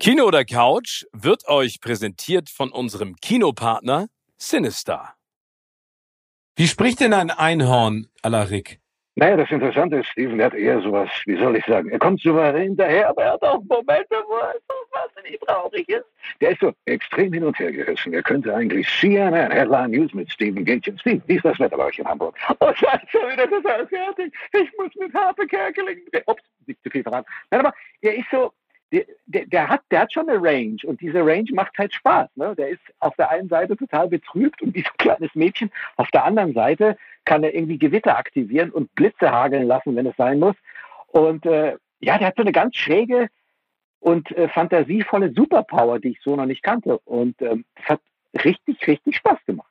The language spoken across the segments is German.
Kino oder Couch wird euch präsentiert von unserem Kinopartner Sinister. Wie spricht denn ein Einhorn à la Rick? Naja, das Interessante ist, Steven, hat eher sowas, wie soll ich sagen, er kommt souverän hinterher, aber er hat auch Momente, wo er so wahnsinnig traurig ist. Der ist so extrem hin und her gerissen. Er könnte eigentlich CNN Headline News mit Steven Gätchen. Steven, wie ist das Wetter bei euch in Hamburg? Oh, scheiße, wieder total fertig. Ich muss mit Harpe Kerkeling. Ups, nicht zu viel verraten. Nein, aber er ist so, der, der, der, hat, der hat schon eine Range und diese Range macht halt Spaß. Ne? Der ist auf der einen Seite total betrübt und wie so ein kleines Mädchen. Auf der anderen Seite kann er irgendwie Gewitter aktivieren und Blitze hageln lassen, wenn es sein muss. Und äh, ja, der hat so eine ganz schräge und äh, fantasievolle Superpower, die ich so noch nicht kannte. Und ähm, das hat richtig, richtig Spaß gemacht.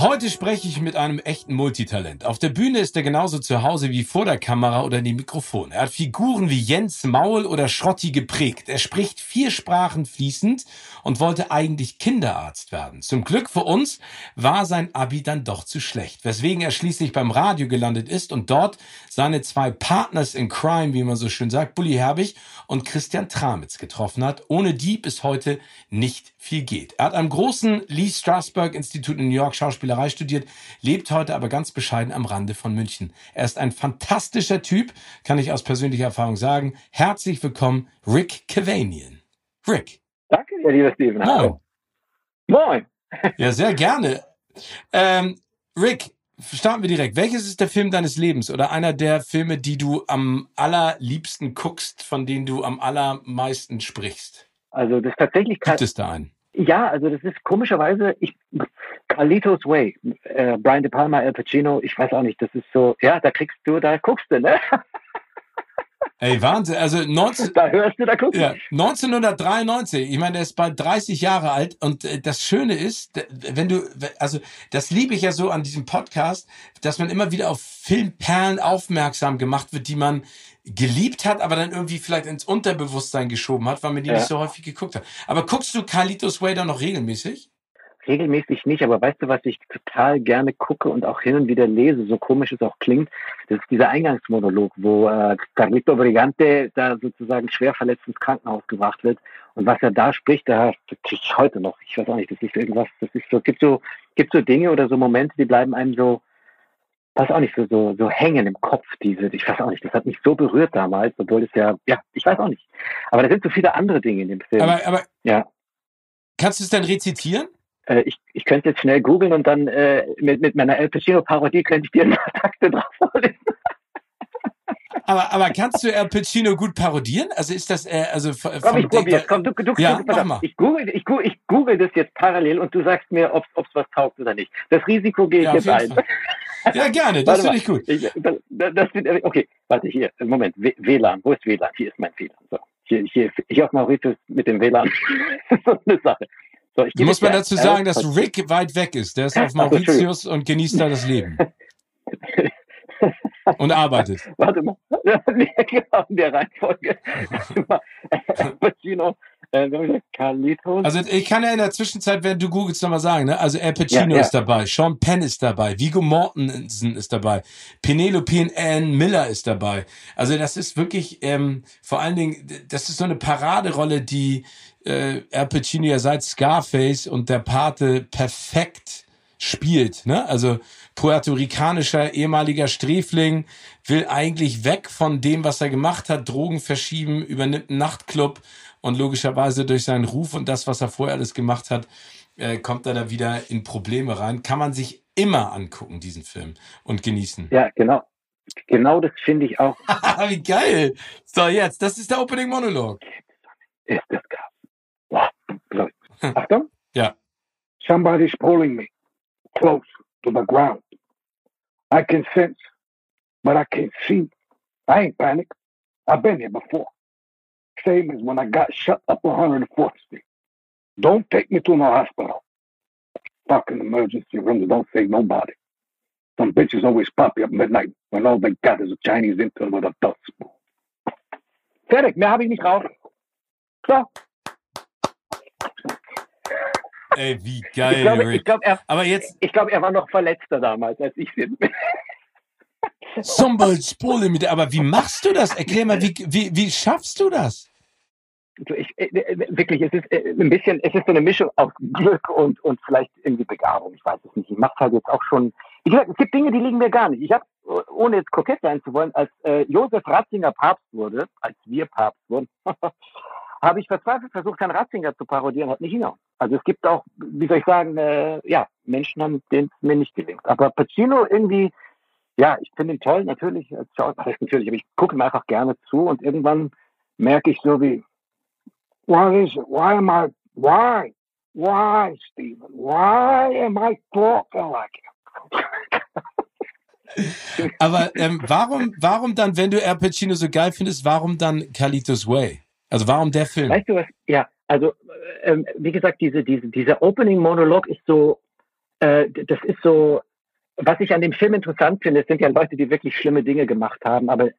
Heute spreche ich mit einem echten Multitalent. Auf der Bühne ist er genauso zu Hause wie vor der Kamera oder dem Mikrofon. Er hat Figuren wie Jens Maul oder Schrotti geprägt. Er spricht vier Sprachen fließend und wollte eigentlich Kinderarzt werden. Zum Glück für uns war sein Abi dann doch zu schlecht, weswegen er schließlich beim Radio gelandet ist und dort seine zwei Partners in Crime, wie man so schön sagt, Bully Herbig und Christian Tramitz getroffen hat, ohne die bis heute nicht viel geht. Er hat am großen Lee Strasberg Institut in New York Schauspielerei studiert, lebt heute aber ganz bescheiden am Rande von München. Er ist ein fantastischer Typ, kann ich aus persönlicher Erfahrung sagen. Herzlich willkommen, Rick Cavanian. Rick. Danke dir, lieber Steven. Moin. Moin. Ja, sehr gerne. Ähm, Rick, starten wir direkt. Welches ist der Film deines Lebens oder einer der Filme, die du am allerliebsten guckst, von denen du am allermeisten sprichst? Also das ist tatsächlich Gibt es da einen? Ja, also das ist komischerweise, ich, Carlitos Way, äh, Brian De Palma, Al Pacino, ich weiß auch nicht, das ist so, ja, da kriegst du, da guckst du, ne? Ey, Wahnsinn. Also 19, da hörst du, da guckst ja, 1993. Ich meine, der ist bald 30 Jahre alt. Und äh, das Schöne ist, wenn du, also das liebe ich ja so an diesem Podcast, dass man immer wieder auf Filmperlen aufmerksam gemacht wird, die man geliebt hat, aber dann irgendwie vielleicht ins Unterbewusstsein geschoben hat, weil man die ja. nicht so häufig geguckt hat. Aber guckst du Carlitos Way noch regelmäßig? Regelmäßig nicht, aber weißt du, was ich total gerne gucke und auch hin und wieder lese, so komisch es auch klingt, das ist dieser Eingangsmonolog, wo äh, Carlito Brigante da sozusagen schwer verletzt ins Krankenhaus gebracht wird und was er da spricht, da kriege ich heute noch, ich weiß auch nicht, das ist irgendwas, das ist so, gibt so, gibt so Dinge oder so Momente, die bleiben einem so, weiß auch nicht, so, so, so hängen im Kopf, diese, ich weiß auch nicht, das hat mich so berührt damals, obwohl es ja, ja, ich weiß auch nicht. Aber da sind so viele andere Dinge in dem Film. Aber, aber, ja. Kannst du es dann rezitieren? Äh, ich, ich könnte jetzt schnell googeln und dann äh, mit, mit meiner El Pacino-Parodie könnte ich dir ein paar Takte drauf vorlesen. Aber, aber kannst du El Pacino gut parodieren? Also ist das, äh, also Komm, ich probiere Komm, du, du, ja, du, mach Ich, google, ich, google, ich google das jetzt parallel und du sagst mir, ob es was taugt oder nicht. Das Risiko gehe ich ja, jetzt ein. Ja, gerne, das finde ich gut. Ich, das, das, okay, warte, hier, Moment, WLAN, wo ist WLAN? Hier ist mein WLAN. So, hier, hier, hier auf Mauritius mit dem WLAN. das ist so eine Sache. So, Muss man dazu sagen, dass Rick weit weg ist. Der ist auf Mauritius und genießt da das Leben. und arbeitet. Warte mal. genau, in der Reihenfolge. Pacino, äh, Carlitos. Also ich kann ja in der Zwischenzeit, wenn du googelst, nochmal sagen, ne? Also Al Pacino ja, ja. ist dabei, Sean Penn ist dabei, Vigo Mortensen ist dabei, Penelope Ann Miller ist dabei. Also das ist wirklich, ähm, vor allen Dingen, das ist so eine Paraderolle, die äh, Al Pacino ja seit Scarface und der Pate perfekt spielt. Ne? Also puerto-ricanischer ehemaliger Sträfling will eigentlich weg von dem, was er gemacht hat, Drogen verschieben, übernimmt einen Nachtclub und logischerweise durch seinen Ruf und das, was er vorher alles gemacht hat, äh, kommt er da wieder in Probleme rein. Kann man sich immer angucken, diesen Film, und genießen. Ja, genau. Genau das finde ich auch. Wie geil. So, jetzt, das ist der Opening Monolog. Ist das krass. Achtung. Ja. Somebody's pulling me close to the ground. I can sense, but I can't see. I ain't panicked. I've been here before. Same as when I got shut up 104th Street. Don't take me to no hospital. Fucking emergency rooms don't save nobody. Some bitches always pop you up midnight when all they got is a Chinese intern with a dust spoon. Fertig, mehr habe ich nicht raus. So. Ey, wie geil, Ich glaube, Rick. ich glaube, er, Aber jetzt, ich glaube, er war noch verletzter damals, als ich bin. Somebody's pulling me. Aber wie machst du das? Erklär mal, wie, wie, wie schaffst du das? Du, ich, äh, äh, wirklich, es ist äh, ein bisschen, es ist so eine Mischung aus Glück und, und vielleicht irgendwie Begabung. Ich weiß es nicht. Ich mache halt jetzt auch schon. Wie gesagt, es gibt Dinge, die liegen mir gar nicht. Ich habe, ohne jetzt kokett sein zu wollen, als äh, Josef Ratzinger Papst wurde, als wir Papst wurden, habe ich verzweifelt versucht, Herrn Ratzinger zu parodieren, hat nicht hingehauen. Also es gibt auch, wie soll ich sagen, äh, ja, Menschen haben, denen es mir nicht gelingt. Aber Pacino irgendwie, ja, ich finde ihn toll, natürlich, als Schauspieler, natürlich, aber ich gucke ihm einfach gerne zu und irgendwann merke ich so wie, What is it? Why am I? Why? Why, Stephen? Why am I talking like it? Aber ähm, warum, warum dann, wenn du Al Pacino so geil findest, warum dann Carlitos Way? Also warum der Film? Weißt du was? Ja, also ähm, wie gesagt, diese, diese, dieser Opening-Monolog ist so, äh, das ist so, was ich an dem Film interessant finde, es sind ja Leute, die wirklich schlimme Dinge gemacht haben, aber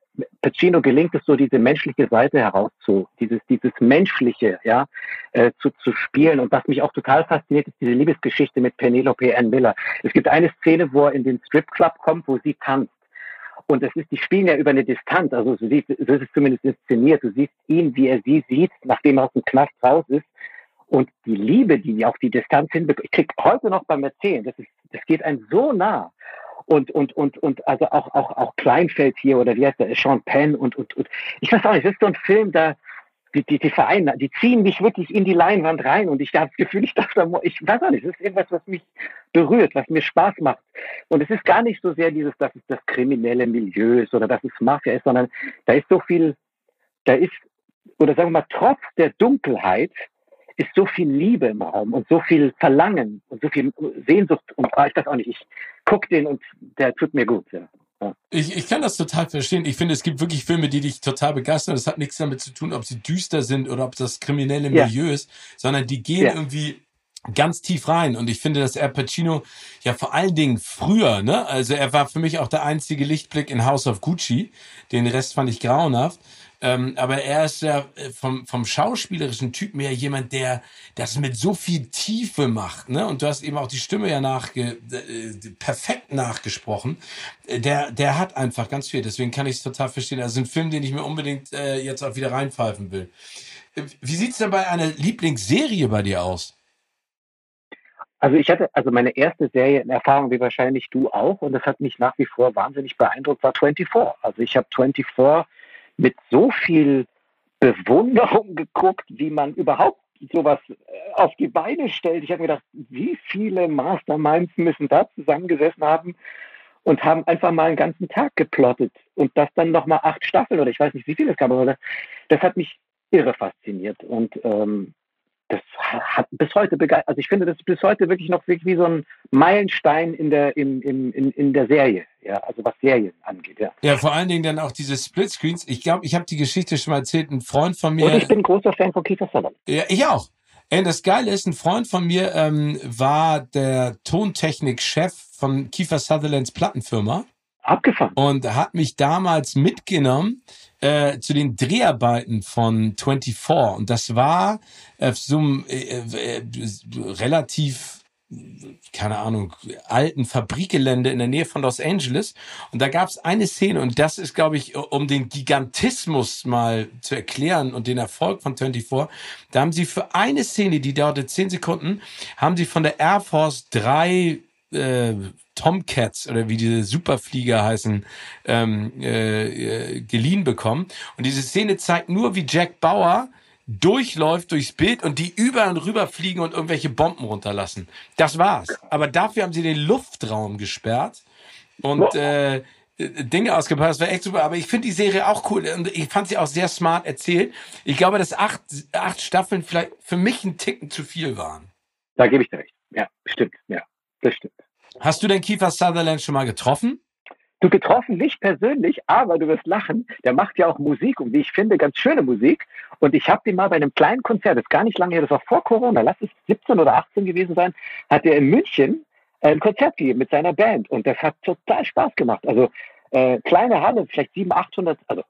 Pacino gelingt es so, diese menschliche Seite herauszu, dieses, dieses Menschliche, ja, äh, zu, zu spielen. Und was mich auch total fasziniert, ist diese Liebesgeschichte mit Penelope Ann Miller. Es gibt eine Szene, wo er in den Stripclub kommt, wo sie tanzt. Und es ist, die spielen ja über eine Distanz, also so, sieht, so ist es zumindest inszeniert. Du siehst ihn, wie er sie sieht, nachdem er aus dem Knast raus ist. Und die Liebe, die auch die Distanz hinbekommt, ich krieg heute noch beim Erzählen, das ist, das geht einem so nah. Und, und, und, und, also auch, auch, auch Kleinfeld hier, oder wie heißt der, Sean Penn und, und, und, ich weiß auch nicht, das ist so ein Film, da, die, die, die Vereine, die ziehen mich wirklich in die Leinwand rein und ich habe das Gefühl, ich darf da, ich weiß auch nicht, das ist irgendwas, was mich berührt, was mir Spaß macht. Und es ist gar nicht so sehr dieses, dass es das kriminelle Milieu ist oder dass es Mafia ist, sondern da ist so viel, da ist, oder sagen wir mal, trotz der Dunkelheit ist so viel Liebe im Raum und so viel Verlangen und so viel Sehnsucht und ah, ich weiß auch nicht, ich guck den und der tut mir gut. Ja. Ja. Ich, ich kann das total verstehen. Ich finde, es gibt wirklich Filme, die dich total begeistern. Das hat nichts damit zu tun, ob sie düster sind oder ob das kriminelle Ja. Milieu ist, sondern die gehen Ja. irgendwie ganz tief rein. Und ich finde, dass Al Pacino ja vor allen Dingen früher, ne, also er war für mich auch der einzige Lichtblick in House of Gucci. Den Rest fand ich grauenhaft. Ähm, aber er ist ja äh, vom, vom schauspielerischen Typen her jemand, der das mit so viel Tiefe macht, ne? Und du hast eben auch die Stimme ja nachge äh, perfekt nachgesprochen. Äh, Der, der hat einfach ganz viel. Deswegen kann ich es total verstehen. Also ein Film, den ich mir unbedingt äh, jetzt auch wieder reinpfeifen will. Äh, Wie sieht's denn bei einer Lieblingsserie bei dir aus? Also ich hatte, also meine erste Serienerfahrung, wie wahrscheinlich du auch, und das hat mich nach wie vor wahnsinnig beeindruckt, war 24. Also ich habe 24 mit so viel Bewunderung geguckt, wie man überhaupt sowas äh, auf die Beine stellt. Ich habe mir gedacht, wie viele Masterminds müssen da zusammengesessen haben und haben einfach mal einen ganzen Tag geplottet und das dann nochmal acht Staffeln oder ich weiß nicht, wie viele es gab, aber das hat mich irre fasziniert und ähm, das hat bis heute begeistert. Also ich finde, das ist bis heute wirklich noch wirklich wie so ein Meilenstein in der, in, in, in, in der Serie, ja, also was Serien angeht, ja. Ja, vor allen Dingen dann auch diese Splitscreens. Ich glaube, ich habe die Geschichte schon mal erzählt. Ein Freund von Und mir, ich bin großer Fan von Kiefer Sutherland. ja, ich auch. Ey, das Geile ist, ein Freund von mir ähm, war der Tontechnik-Chef von Kiefer Sutherlands Plattenfirma Abgefahren. und hat mich damals mitgenommen äh, zu den Dreharbeiten von 24. Und das war auf so einem äh, äh, relativ keine Ahnung, alten Fabrikgelände in der Nähe von Los Angeles. Und da gab es eine Szene, und das ist, glaube ich, um den Gigantismus mal zu erklären und den Erfolg von 24, da haben sie für eine Szene, die dauerte zehn Sekunden, haben sie von der Air Force drei äh, Tomcats oder wie diese Superflieger heißen, ähm, äh, äh, geliehen bekommen. Und diese Szene zeigt nur, wie Jack Bauer durchläuft durchs Bild und die über und rüber fliegen und irgendwelche Bomben runterlassen. Das war's. Aber dafür haben sie den Luftraum gesperrt und äh, Dinge ausgepasst. Das war echt super. Aber ich finde die Serie auch cool und ich fand sie auch sehr smart erzählt. Ich glaube, dass acht, acht Staffeln vielleicht für mich ein Ticken zu viel waren. Da gebe ich dir recht. ja, stimmt, ja, das stimmt. Hast du den Kiefer Sutherland schon mal getroffen? Du getroffen nicht persönlich, aber du wirst lachen. Der macht ja auch Musik und wie ich finde, ganz schöne Musik. Und ich habe den mal bei einem kleinen Konzert, das ist gar nicht lange her, das war vor Corona, lass es 17 oder 18 gewesen sein, hat er in München ein Konzert gegeben mit seiner Band. Und das hat total Spaß gemacht. Also äh, kleine Halle, vielleicht 700, 800, also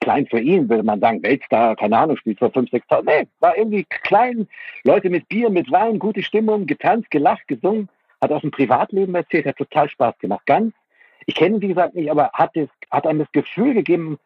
klein für ihn, würde man sagen, Weltstar, keine Ahnung, spielt vor 5.000, 6.000. Nee, war irgendwie klein, Leute mit Bier, mit Wein, gute Stimmung, getanzt, gelacht, gesungen, hat aus dem Privatleben erzählt, hat total Spaß gemacht. Ganz ich kenne ihn, wie gesagt, nicht, aber hat, das, hat einem das Gefühl gegeben,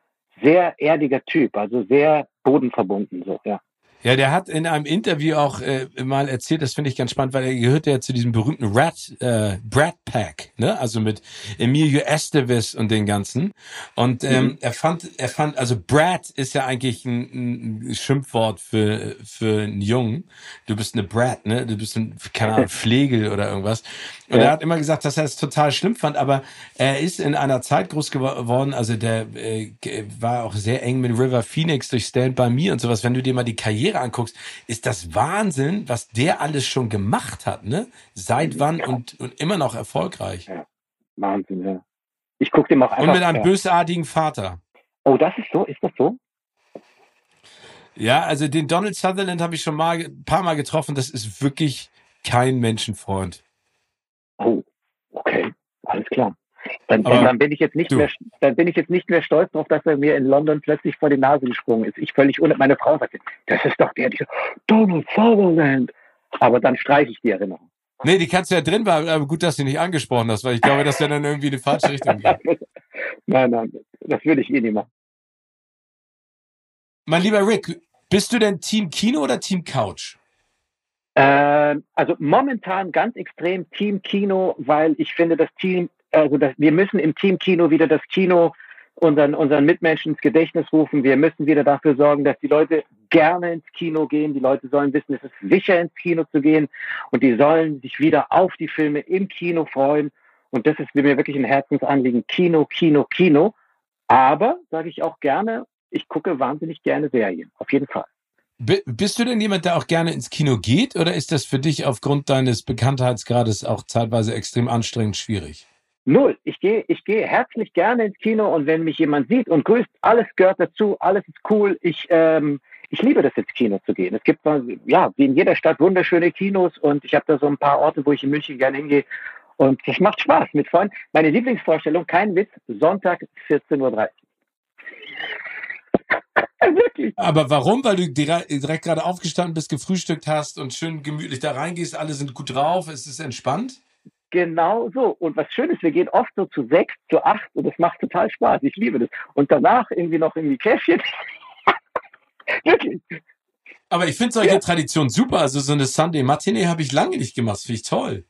sehr erdiger Typ, also sehr bodenverbunden, so, ja. Ja, der hat in einem Interview auch äh, mal erzählt, das finde ich ganz spannend, weil er gehört ja zu diesem berühmten Rat, äh, Brat Pack, ne? Also mit Emilio Estevez und den ganzen. Und ähm, mhm. er fand, er fand, also Brat ist ja eigentlich ein, ein Schimpfwort für für einen Jungen. Du bist eine Brat, ne? Du bist ein, keine Ahnung, Pflegel oder irgendwas. Und ja. er hat immer gesagt, dass er es total schlimm fand, aber er ist in einer Zeit groß geworden, also der äh, war auch sehr eng mit River Phoenix durch Stand By Me und sowas. Wenn du dir mal die Karriere anguckst, ist das Wahnsinn, was der alles schon gemacht hat, ne? Seit wann und, und immer noch erfolgreich. Ja. Wahnsinn, ja. Ich gucke dem auch einfach. Und mit einem ja. bösartigen Vater. Oh, das ist so? Ist das so? Ja, also den Donald Sutherland habe ich schon mal ein paar Mal getroffen. Das ist wirklich kein Menschenfreund. Oh, okay, alles klar. Dann, Aber dann, bin ich jetzt nicht du. mehr, dann bin ich jetzt nicht mehr stolz darauf, dass er mir in London plötzlich vor die Nase gesprungen ist. Ich völlig ohne meine Frau sagte, das ist doch der, der Donald Sutherland. Aber dann streiche ich die Erinnerung. Nee, die kannst du ja drin behalten, aber gut, dass du nicht angesprochen hast, weil ich glaube, dass er dann irgendwie in die falsche Richtung geht. nein, nein, das würde ich eh nicht machen. Mein lieber Rick, bist du denn Team Kino oder Team Couch? Äh, also momentan ganz extrem Team Kino, weil ich finde, das Team, also das, wir müssen im Team Kino wieder das Kino unseren, unseren Mitmenschen ins Gedächtnis rufen. Wir müssen wieder dafür sorgen, dass die Leute gerne ins Kino gehen. Die Leute sollen wissen, es ist sicher ins Kino zu gehen und die sollen sich wieder auf die Filme im Kino freuen. Und das ist mir wirklich ein Herzensanliegen. Kino, Kino, Kino. Aber, sage ich auch gerne, ich gucke wahnsinnig gerne Serien. Auf jeden Fall. Bist du denn jemand, der auch gerne ins Kino geht oder ist das für dich aufgrund deines Bekanntheitsgrades auch zeitweise extrem anstrengend schwierig? Null. Ich gehe ich gehe herzlich gerne ins Kino und wenn mich jemand sieht und grüßt, alles gehört dazu, alles ist cool. Ich, ähm, ich liebe das, ins Kino zu gehen. Es gibt ja wie in jeder Stadt wunderschöne Kinos und ich habe da so ein paar Orte, wo ich in München gerne hingehe. Und das macht Spaß mit Freunden. Meine Lieblingsvorstellung, kein Witz, Sonntag 14.30 Uhr. Wirklich. Aber warum? Weil du direkt gerade aufgestanden bist, gefrühstückt hast und schön gemütlich da reingehst, alle sind gut drauf, es ist entspannt? Genau so. Und was schön ist, wir gehen oft so zu sechs, zu acht und das macht total Spaß. Ich liebe das. Und danach irgendwie noch irgendwie Käffchen. Wirklich. Aber ich finde solche ja. Traditionen super. Also so eine Sunday Matinee habe ich lange nicht gemacht. Finde ich toll.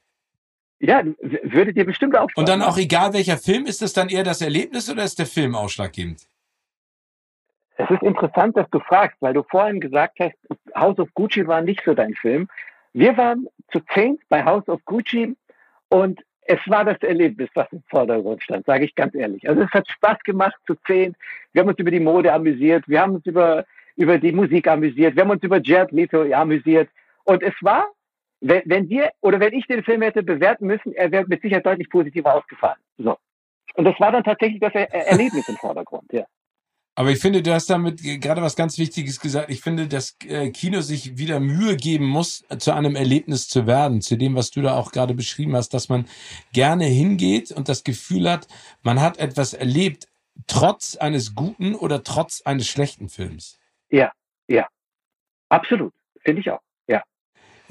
Ja, würde dir bestimmt auch. Und dann auch egal welcher Film, ist das dann eher das Erlebnis oder ist der Film ausschlaggebend? Es ist interessant, dass du fragst, weil du vorhin gesagt hast, House of Gucci war nicht so dein Film. Wir waren zu zehn bei House of Gucci und es war das Erlebnis, was im Vordergrund stand, sage ich ganz ehrlich. Also es hat Spaß gemacht zu zehn. Wir haben uns über die Mode amüsiert, wir haben uns über, über die Musik amüsiert, wir haben uns über Jared Leto amüsiert. Und es war, wenn, wenn wir oder wenn ich den Film hätte bewerten müssen, er wäre mit Sicherheit deutlich positiver ausgefallen. So. Und das war dann tatsächlich das er Erlebnis im Vordergrund, ja. Aber ich finde, du hast damit gerade was ganz Wichtiges gesagt. Ich finde, dass äh, Kino sich wieder Mühe geben muss, zu einem Erlebnis zu werden, zu dem, was du da auch gerade beschrieben hast, dass man gerne hingeht und das Gefühl hat, man hat etwas erlebt, trotz eines guten oder trotz eines schlechten Films. Ja, ja. Absolut. Finde ich auch.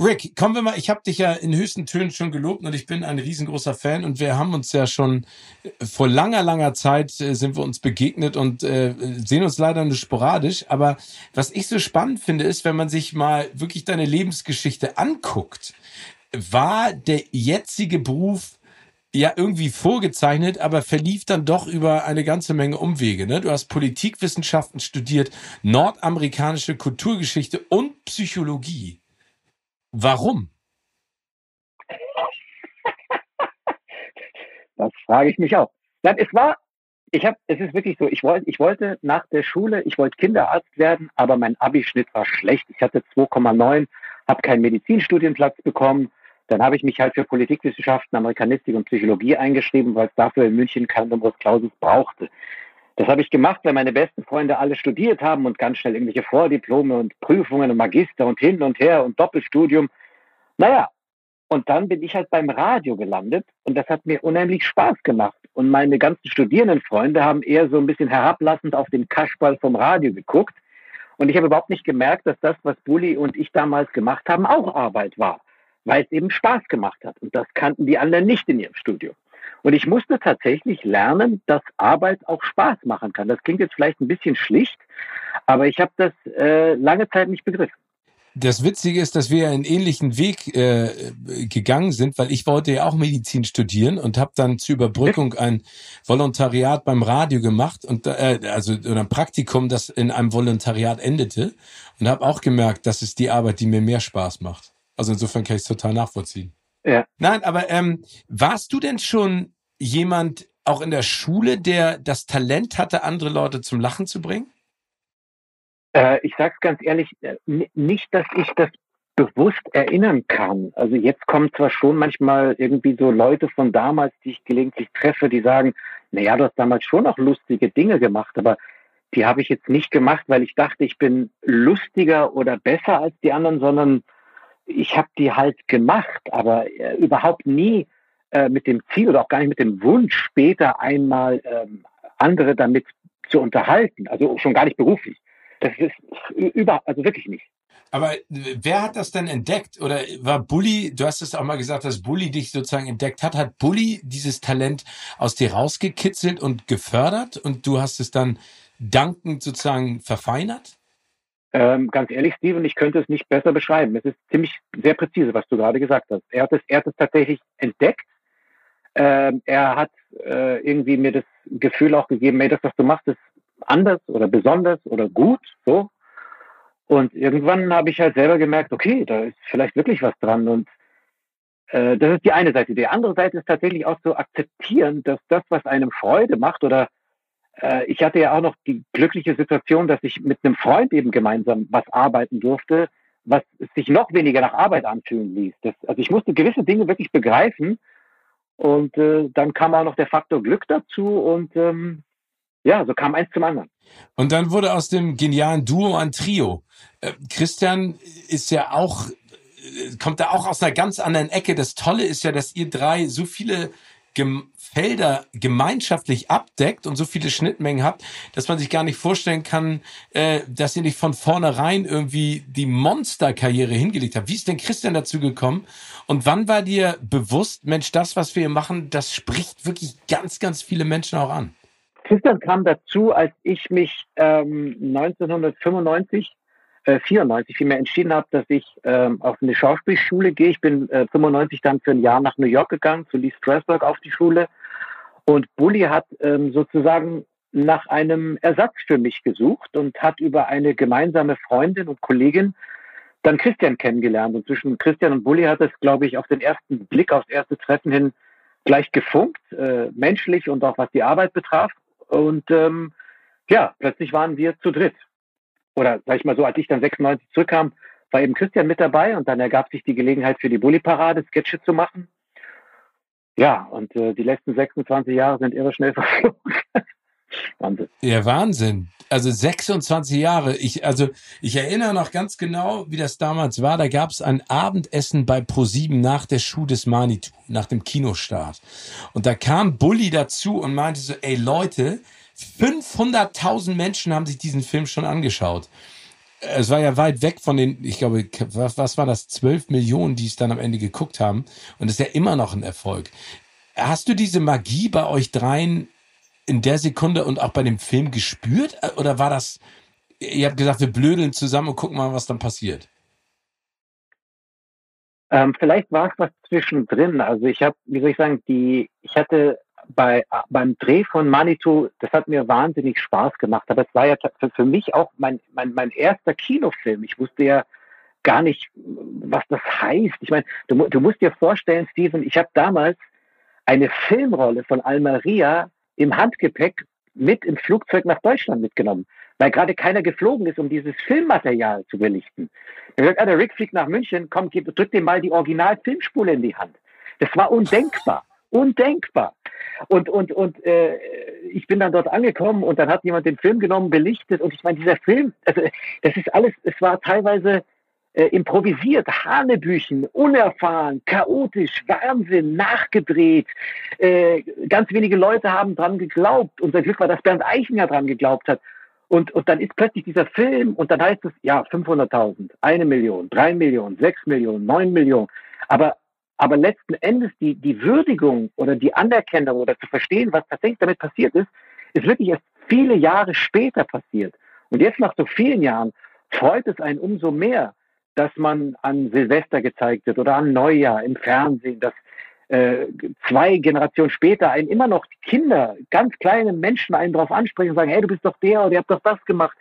Rick, kommen wir mal, ich habe dich ja in höchsten Tönen schon gelobt und ich bin ein riesengroßer Fan und wir haben uns ja schon äh, vor langer, langer Zeit äh, sind wir uns begegnet und äh, sehen uns leider nur sporadisch. Aber was ich so spannend finde, ist, wenn man sich mal wirklich deine Lebensgeschichte anguckt, war der jetzige Beruf ja irgendwie vorgezeichnet, aber verlief dann doch über eine ganze Menge Umwege. Ne? Du hast Politikwissenschaften studiert, nordamerikanische Kulturgeschichte und Psychologie. Warum? Das frage ich mich auch. Nein, es war, ich habe, es ist wirklich so, ich wollte, ich wollte nach der Schule, ich wollte Kinderarzt werden, aber mein Abischnitt war schlecht. Ich hatte 2,9, habe keinen Medizinstudienplatz bekommen. Dann habe ich mich halt für Politikwissenschaften, Amerikanistik und Psychologie eingeschrieben, weil es dafür in München kein Numerus Clausus brauchte. Das habe ich gemacht, weil meine besten Freunde alle studiert haben und ganz schnell irgendwelche Vordiplome und Prüfungen und Magister und hin und her und Doppelstudium. Naja, und dann bin ich halt beim Radio gelandet und das hat mir unheimlich Spaß gemacht. Und meine ganzen Studierendenfreunde haben eher so ein bisschen herablassend auf den Kaschball vom Radio geguckt. Und ich habe überhaupt nicht gemerkt, dass das, was Bulli und ich damals gemacht haben, auch Arbeit war, weil es eben Spaß gemacht hat. Und das kannten die anderen nicht in ihrem Studium. Und ich musste tatsächlich lernen, dass Arbeit auch Spaß machen kann. Das klingt jetzt vielleicht ein bisschen schlicht, aber ich habe das äh, lange Zeit nicht begriffen. Das Witzige ist, dass wir einen ähnlichen Weg äh, gegangen sind, weil ich wollte ja auch Medizin studieren und habe dann zur Überbrückung ein Volontariat beim Radio gemacht und äh, also oder ein Praktikum, das in einem Volontariat endete und habe auch gemerkt, das ist die Arbeit, die mir mehr Spaß macht. Also insofern kann ich es total nachvollziehen. Ja. Nein, aber ähm, warst du denn schon jemand auch in der Schule, der das Talent hatte, andere Leute zum Lachen zu bringen? Äh, ich sage es ganz ehrlich, äh, nicht, dass ich das bewusst erinnern kann. Also jetzt kommen zwar schon manchmal irgendwie so Leute von damals, die ich gelegentlich treffe, die sagen, naja, du hast damals schon auch lustige Dinge gemacht, aber die habe ich jetzt nicht gemacht, weil ich dachte, ich bin lustiger oder besser als die anderen, sondern ich habe die halt gemacht, aber äh, überhaupt nie äh, mit dem Ziel oder auch gar nicht mit dem Wunsch, später einmal ähm, andere damit zu unterhalten. Also schon gar nicht beruflich. Das ist über, also wirklich nicht. Aber wer hat das denn entdeckt? Oder war Bully, du hast es auch mal gesagt, dass Bully dich sozusagen entdeckt hat. Hat Bully dieses Talent aus dir rausgekitzelt und gefördert und du hast es dann dankend sozusagen verfeinert? Ähm, ganz ehrlich, Steven, ich könnte es nicht besser beschreiben. Es ist ziemlich sehr präzise, was du gerade gesagt hast. Er hat es, er hat es tatsächlich entdeckt. Ähm, er hat äh, irgendwie mir das Gefühl auch gegeben, ey, das, was du machst, ist anders oder besonders oder gut, so. Und irgendwann habe ich halt selber gemerkt, okay, da ist vielleicht wirklich was dran. Und äh, das ist die eine Seite. Die andere Seite ist tatsächlich auch zu akzeptieren, dass das, was einem Freude macht oder ich hatte ja auch noch die glückliche Situation, dass ich mit einem Freund eben gemeinsam was arbeiten durfte, was sich noch weniger nach Arbeit anfühlen ließ. Das, also ich musste gewisse Dinge wirklich begreifen und äh, dann kam auch noch der Faktor Glück dazu und ähm, ja, so kam eins zum anderen. Und dann wurde aus dem genialen Duo ein Trio. Äh, Christian ist ja auch, äh, kommt da auch aus einer ganz anderen Ecke. Das Tolle ist ja, dass ihr drei so viele Felder gemeinschaftlich abdeckt und so viele Schnittmengen habt, dass man sich gar nicht vorstellen kann, äh, dass ihr nicht von vornherein irgendwie die Monsterkarriere hingelegt habt. Wie ist denn Christian dazu gekommen? Und wann war dir bewusst, Mensch, das, was wir hier machen, das spricht wirklich ganz, ganz viele Menschen auch an? Christian kam dazu, als ich mich ähm, 1995 äh, 94 vielmehr entschieden habe, dass ich ähm, auf eine Schauspielschule gehe. Ich bin äh, 95 dann für ein Jahr nach New York gegangen, zu Lee Strasberg auf die Schule. Und Bully hat ähm, sozusagen nach einem Ersatz für mich gesucht und hat über eine gemeinsame Freundin und Kollegin dann Christian kennengelernt. Und zwischen Christian und Bully hat es, glaube ich, auf den ersten Blick, aufs erste Treffen hin gleich gefunkt, äh, menschlich und auch was die Arbeit betraf. Und ähm, ja, plötzlich waren wir zu dritt oder sag ich mal so, als ich dann 96 zurückkam, war eben Christian mit dabei und dann ergab sich die Gelegenheit für die Bulli-Parade Sketche zu machen. Ja, und äh, die letzten 26 Jahre sind irre schnell verflogen. Wahnsinn. Ja, Wahnsinn. Also 26 Jahre. Ich, also ich erinnere noch ganz genau, wie das damals war. Da gab es ein Abendessen bei ProSieben nach der Schuh des Manitou, nach dem Kinostart. Und da kam Bulli dazu und meinte so, ey Leute, 500.000 Menschen haben sich diesen Film schon angeschaut. Es war ja weit weg von den, ich glaube, was, was war das, 12 Millionen, die es dann am Ende geguckt haben. Und es ist ja immer noch ein Erfolg. Hast du diese Magie bei euch dreien in der Sekunde und auch bei dem Film gespürt? Oder war das, ihr habt gesagt, wir blödeln zusammen und gucken mal, was dann passiert? Ähm, vielleicht war es was zwischendrin. Also ich habe, wie soll ich sagen, die, ich hatte bei, beim Dreh von Manitou, das hat mir wahnsinnig Spaß gemacht. Aber es war ja für, mich auch mein, mein, mein erster Kinofilm. Ich wusste ja gar nicht, was das heißt. Ich meine, du, du musst dir vorstellen, Steven, ich habe damals eine Filmrolle von Almeria im Handgepäck mit im Flugzeug nach Deutschland mitgenommen. weil gerade keiner geflogen ist, um dieses Filmmaterial zu belichten. Da sagt einer, Rick fliegt nach München, komm, drück dir mal die Original-Filmspule in die Hand. Das war undenkbar. Undenkbar. Und, und, und äh, ich bin dann dort angekommen und dann hat jemand den Film genommen, belichtet. Und ich meine, dieser Film, also das ist alles, es war teilweise äh, improvisiert, Hanebüchen, unerfahren, chaotisch, Wahnsinn, nachgedreht. Äh, ganz wenige Leute haben dran geglaubt. Unser Glück war, dass Bernd Eichinger dran geglaubt hat. Und, und dann ist plötzlich dieser Film und dann heißt es, ja, 500.000, eine Million, drei Millionen, sechs Millionen, neun Millionen. Aber, aber letzten Endes die, die Würdigung oder die Anerkennung oder zu verstehen, was tatsächlich damit passiert ist, ist wirklich erst viele Jahre später passiert. Und jetzt nach so vielen Jahren freut es einen umso mehr, dass man an Silvester gezeigt wird oder an Neujahr im Fernsehen, dass äh, zwei Generationen später einen immer noch Kinder, ganz kleine Menschen einen darauf ansprechen und sagen, hey, du bist doch der oder ihr habt doch das gemacht.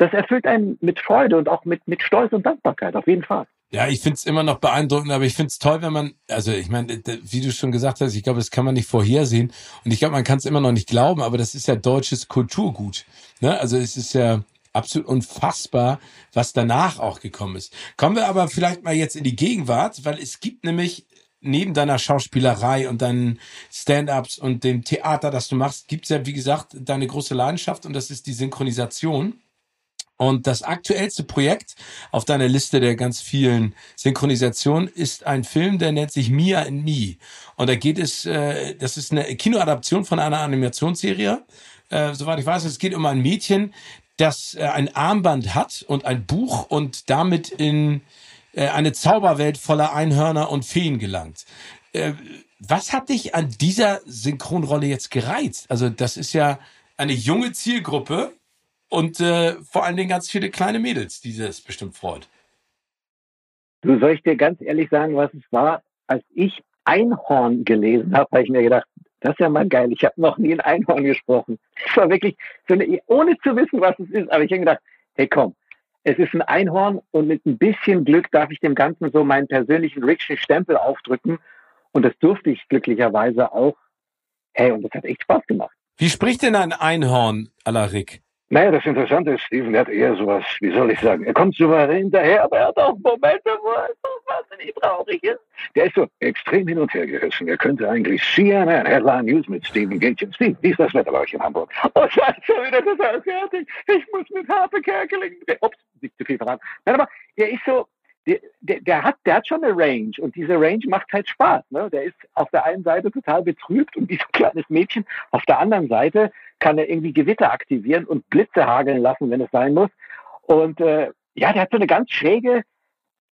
Das erfüllt einen mit Freude und auch mit, mit Stolz und Dankbarkeit, auf jeden Fall. Ja, ich find's immer noch beeindruckend, aber ich find's toll, wenn man, also ich meine, wie du schon gesagt hast, ich glaube, das kann man nicht vorhersehen und ich glaube, man kann es immer noch nicht glauben, aber das ist ja deutsches Kulturgut. Ne? Also es ist ja absolut unfassbar, was danach auch gekommen ist. Kommen wir aber vielleicht mal jetzt in die Gegenwart, weil es gibt nämlich neben deiner Schauspielerei und deinen Stand-ups und dem Theater, das du machst, gibt's ja, wie gesagt, deine große Leidenschaft und das ist die Synchronisation. Und das aktuellste Projekt auf deiner Liste der ganz vielen Synchronisationen ist ein Film, der nennt sich Mia and Me. Und da geht es, äh, das ist eine Kinoadaption von einer Animationsserie. Äh, soweit ich weiß, es geht um ein Mädchen, das äh, ein Armband hat und ein Buch und damit in äh, eine Zauberwelt voller Einhörner und Feen gelangt. Äh, was hat dich an dieser Synchronrolle jetzt gereizt? Also das ist ja eine junge Zielgruppe und äh, vor allen Dingen ganz viele kleine Mädels, die das bestimmt freut. Du soll ich dir ganz ehrlich sagen, was es war, als ich Einhorn gelesen habe, habe ich mir gedacht, das ist ja mal geil. Ich habe noch nie ein Einhorn gesprochen. Es war wirklich so eine, ohne zu wissen, was es ist. Aber ich habe gedacht, hey komm, es ist ein Einhorn und mit ein bisschen Glück darf ich dem Ganzen so meinen persönlichen Rickschen Stempel aufdrücken. Und das durfte ich glücklicherweise auch. Hey, und das hat echt Spaß gemacht. Wie spricht denn ein Einhorn à la Rick? Naja, das Interessante ist, Steven hat eher sowas, wie soll ich sagen, er kommt souverän daher, aber er hat auch Momente, wo er so wahnsinnig traurig ist. Der ist so extrem hin und her gerissen. Er könnte eigentlich CNN, Headline News mit Steven Gätchen. Steve, wie ist das Wetter bei euch in Hamburg? Oh, scheiße, wieder total fertig. Ich muss mit Harpe Kerkeling. Ups, nicht zu viel verraten. Nein, aber er ist so, der, der, der, hat, der hat schon eine Range und diese Range macht halt Spaß. Ne? Der ist auf der einen Seite total betrübt und wie so ein kleines Mädchen. Auf der anderen Seite kann er irgendwie Gewitter aktivieren und Blitze hageln lassen, wenn es sein muss. Und äh, ja, der hat so eine ganz schräge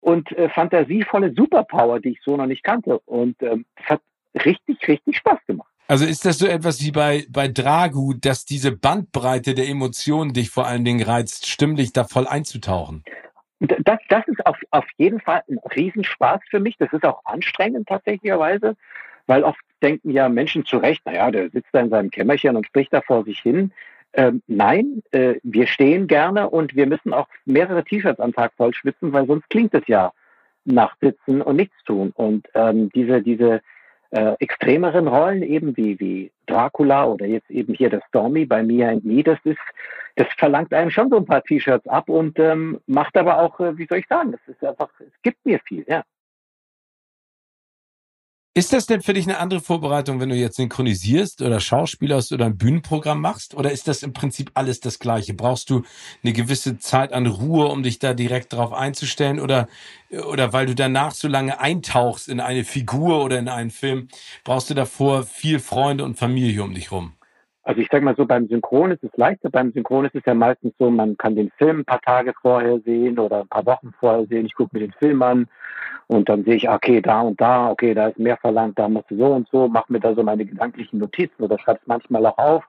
und äh, fantasievolle Superpower, die ich so noch nicht kannte. Und ähm, das hat richtig, richtig Spaß gemacht. Also ist das so etwas wie bei, bei Dragu, dass diese Bandbreite der Emotionen dich vor allen Dingen reizt, stimmlich da voll einzutauchen? Das, das ist auf, auf jeden Fall ein Riesenspaß für mich. Das ist auch anstrengend tatsächlicherweise, weil oft denken ja Menschen zu Recht, naja, der sitzt da in seinem Kämmerchen und spricht da vor sich hin. Ähm, nein, äh, wir stehen gerne und wir müssen auch mehrere T-Shirts am Tag voll schwitzen, weil sonst klingt es ja nach Sitzen und nichts tun. Und ähm, diese, diese äh, extremeren Rollen eben wie, wie Dracula oder jetzt eben hier der Stormy bei Mia and Me, das ist, das verlangt einem schon so ein paar T-Shirts ab und ähm, macht aber auch, äh, wie soll ich sagen, das ist einfach, es gibt mir viel, ja. Ist das denn für dich eine andere Vorbereitung, wenn du jetzt synchronisierst oder schauspielerst oder ein Bühnenprogramm machst? Oder ist das im Prinzip alles das Gleiche? Brauchst du eine gewisse Zeit an Ruhe, um dich da direkt drauf einzustellen? Oder, oder weil du danach so lange eintauchst in eine Figur oder in einen Film, brauchst du davor viel Freunde und Familie um dich rum? Also ich sag mal so, beim Synchron ist es leichter. Beim Synchron ist es ja meistens so, man kann den Film ein paar Tage vorher sehen oder ein paar Wochen vorher sehen. Ich gucke mir den Film an und dann sehe ich, okay, da und da, okay, da ist mehr verlangt, da musst du so und so, mach mir da so meine gedanklichen Notizen oder schreib's manchmal auch auf.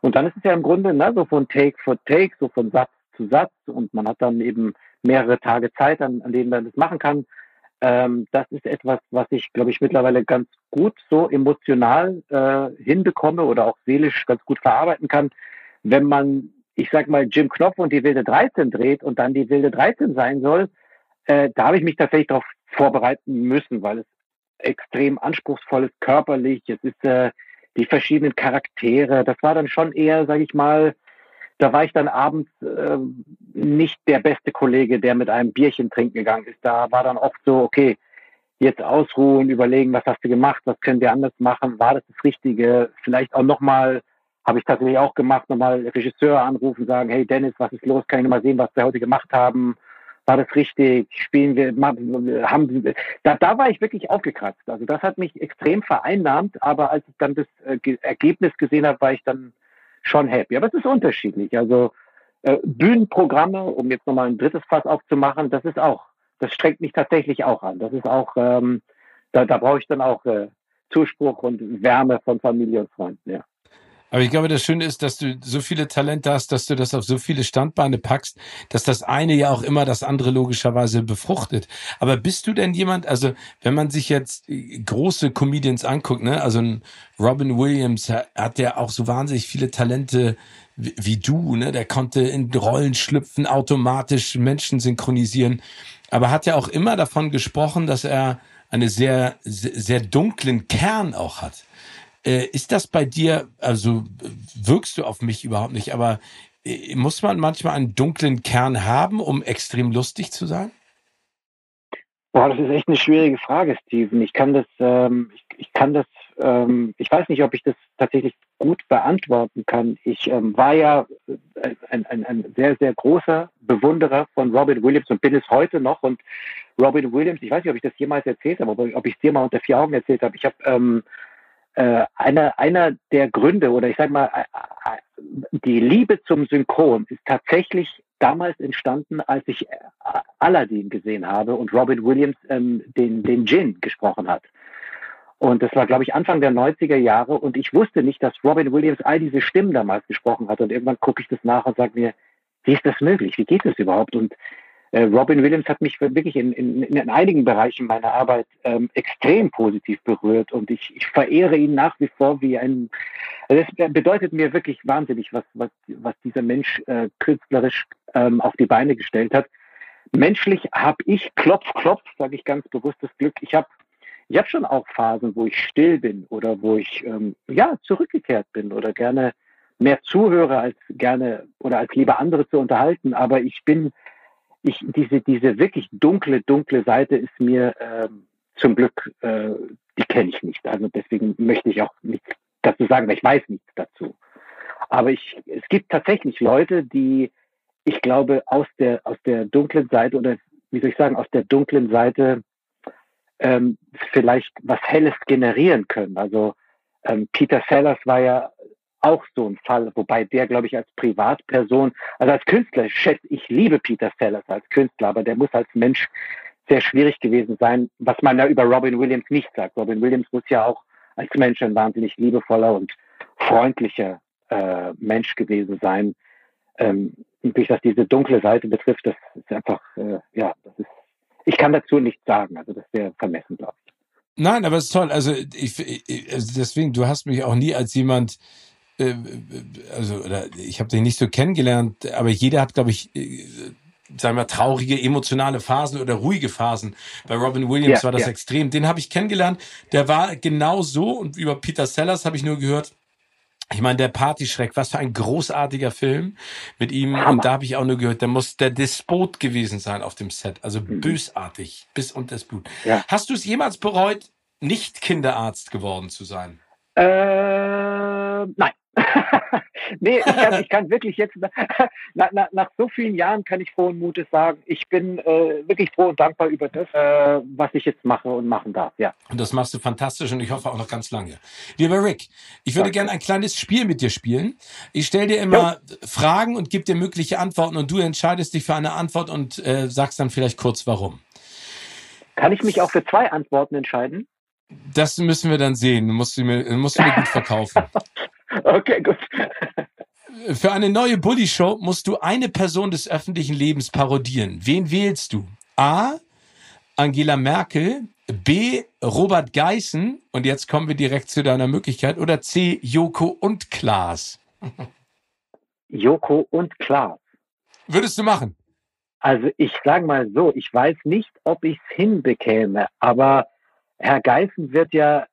Und dann ist es ja im Grunde ne, so von Take for Take, so von Satz zu Satz und man hat dann eben mehrere Tage Zeit, an, an denen man das machen kann. Ähm, das ist etwas, was ich, glaube ich, mittlerweile ganz gut so emotional äh, hinbekomme oder auch seelisch ganz gut verarbeiten kann, wenn man, ich sag mal, Jim Knopf und die Wilde 13 dreht und dann die Wilde 13 sein soll, äh, da habe ich mich tatsächlich darauf vorbereiten müssen, weil es extrem anspruchsvoll ist, körperlich. Es ist äh, die verschiedenen Charaktere. Das war dann schon eher, sage ich mal, da war ich dann abends äh, nicht der beste Kollege, der mit einem Bierchen trinken gegangen ist. Da war dann oft so, okay, jetzt ausruhen, überlegen, was hast du gemacht, was können wir anders machen, war das das Richtige? Vielleicht auch nochmal, habe ich tatsächlich auch gemacht, nochmal Regisseur anrufen, sagen, hey Dennis, was ist los? Kann ich nochmal sehen, was wir heute gemacht haben? War das richtig? Spielen wir, haben, da, da war ich wirklich aufgekratzt. Also das hat mich extrem vereinnahmt, aber als ich dann das äh, Ergebnis gesehen habe, war ich dann schon happy. Aber es ist unterschiedlich. Also äh, Bühnenprogramme, um jetzt nochmal ein drittes Fass aufzumachen, das ist auch, das strengt mich tatsächlich auch an. Das ist auch, ähm, da, da brauche ich dann auch äh, Zuspruch und Wärme von Familie und Freunden, ja. Aber ich glaube, das Schöne ist, dass du so viele Talente hast, dass du das auf so viele Standbeine packst, dass das eine ja auch immer das andere logischerweise befruchtet. Aber bist du denn jemand, also wenn man sich jetzt große Comedians anguckt, ne, also ein Robin Williams hat ja auch so wahnsinnig viele Talente wie, wie du, ne, der konnte in Rollen schlüpfen, automatisch Menschen synchronisieren, aber hat ja auch immer davon gesprochen, dass er eine sehr, sehr dunklen Kern auch hat. Äh, ist das bei dir, also wirkst du auf mich überhaupt nicht, aber äh, muss man manchmal einen dunklen Kern haben, um extrem lustig zu sein? Boah, das ist echt eine schwierige Frage, Steven. Ich kann das, ähm, ich, ich, kann das, ähm, ich weiß nicht, ob ich das tatsächlich gut beantworten kann. Ich ähm, war ja äh, ein, ein, ein, sehr, sehr großer Bewunderer von Robin Williams und bin es heute noch. Und Robin Williams, ich weiß nicht, ob ich das jemals erzählt habe, aber ob ich es dir mal unter vier Augen erzählt habe. Ich habe ähm, äh, einer, einer der Gründe oder ich sage mal, äh, äh, die Liebe zum Synchron ist tatsächlich damals entstanden, als ich äh, Aladdin gesehen habe und Robin Williams ähm, den, den Jin gesprochen hat. Und das war, glaube ich, Anfang der 90er Jahre und ich wusste nicht, dass Robin Williams all diese Stimmen damals gesprochen hat. Und irgendwann gucke ich das nach und sage mir, wie ist das möglich? Wie geht das überhaupt? Und Robin Williams hat mich wirklich in, in, in einigen Bereichen meiner Arbeit ähm, extrem positiv berührt und ich, ich verehre ihn nach wie vor wie ein. Also es bedeutet mir wirklich wahnsinnig, was, was, was dieser Mensch äh, künstlerisch ähm, auf die Beine gestellt hat. Menschlich habe ich Klopf, Klopf, sage ich ganz bewusst das Glück. Ich habe ich hab schon auch Phasen, wo ich still bin oder wo ich ähm, ja zurückgekehrt bin oder gerne mehr zuhöre als gerne oder als lieber andere zu unterhalten. Aber ich bin ich, diese, diese wirklich dunkle, dunkle Seite ist mir ähm, zum Glück, äh, die kenne ich nicht. Also deswegen möchte ich auch nichts dazu sagen, weil ich weiß nichts dazu. Aber ich, es gibt tatsächlich Leute, die, ich glaube, aus der, aus der dunklen Seite oder wie soll ich sagen, aus der dunklen Seite ähm, vielleicht was Helles generieren können. Also ähm, Peter Sellers war ja auch so ein Fall, wobei der, glaube ich, als Privatperson, also als Künstler, schätze ich, liebe Peter Sellers als Künstler, aber der muss als Mensch sehr schwierig gewesen sein, was man ja über Robin Williams nicht sagt. Robin Williams muss ja auch als Mensch ein wahnsinnig liebevoller und freundlicher äh, Mensch gewesen sein. Ähm, durch was diese dunkle Seite betrifft, das ist einfach, äh, ja, das ist, ich kann dazu nichts sagen, also das wäre vermessen, glaube ich. Nein, aber es ist toll. Also ich, ich, also deswegen, du hast mich auch nie als jemand äh, also oder ich habe den nicht so kennengelernt, aber jeder hat, glaube ich, äh, sagen wir traurige, emotionale Phasen oder ruhige Phasen. Bei Robin Williams ja, war das ja. extrem. Den habe ich kennengelernt. Der war genau so und über Peter Sellers habe ich nur gehört. Ich meine, der Partyschreck, was für ein großartiger Film mit ihm. Hammer. Und da habe ich auch nur gehört, der muss der Despot gewesen sein auf dem Set. Also mhm. bösartig, bis unter das Blut. Ja. Hast du es jemals bereut, nicht Kinderarzt geworden zu sein? Äh, nein. Nee, ich kann, ich kann, wirklich jetzt, nach, nach, nach, so vielen Jahren kann ich frohen Mutes sagen, ich bin äh, wirklich froh und dankbar über das, äh, was ich jetzt mache und machen darf, ja. Und das machst du fantastisch und ich hoffe auch noch ganz lange. Lieber Rick, ich würde gerne ein kleines Spiel mit dir spielen. Ich stelle dir immer jo. Fragen und gebe dir mögliche Antworten und du entscheidest dich für eine Antwort und äh, sagst dann vielleicht kurz warum. Kann ich mich auch für zwei Antworten entscheiden? Das müssen wir dann sehen. Musst du mir, musst du mir gut verkaufen. Okay, gut. Für eine neue Bully-Show musst du eine Person des öffentlichen Lebens parodieren. Wen wählst du? A. Angela Merkel, B. Robert Geißen und jetzt kommen wir direkt zu deiner Möglichkeit oder C. Joko und Klaas. Joko und Klaas. Würdest du machen? Also ich sage mal so, ich weiß nicht, ob ich es hinbekäme, aber Herr Geißen wird ja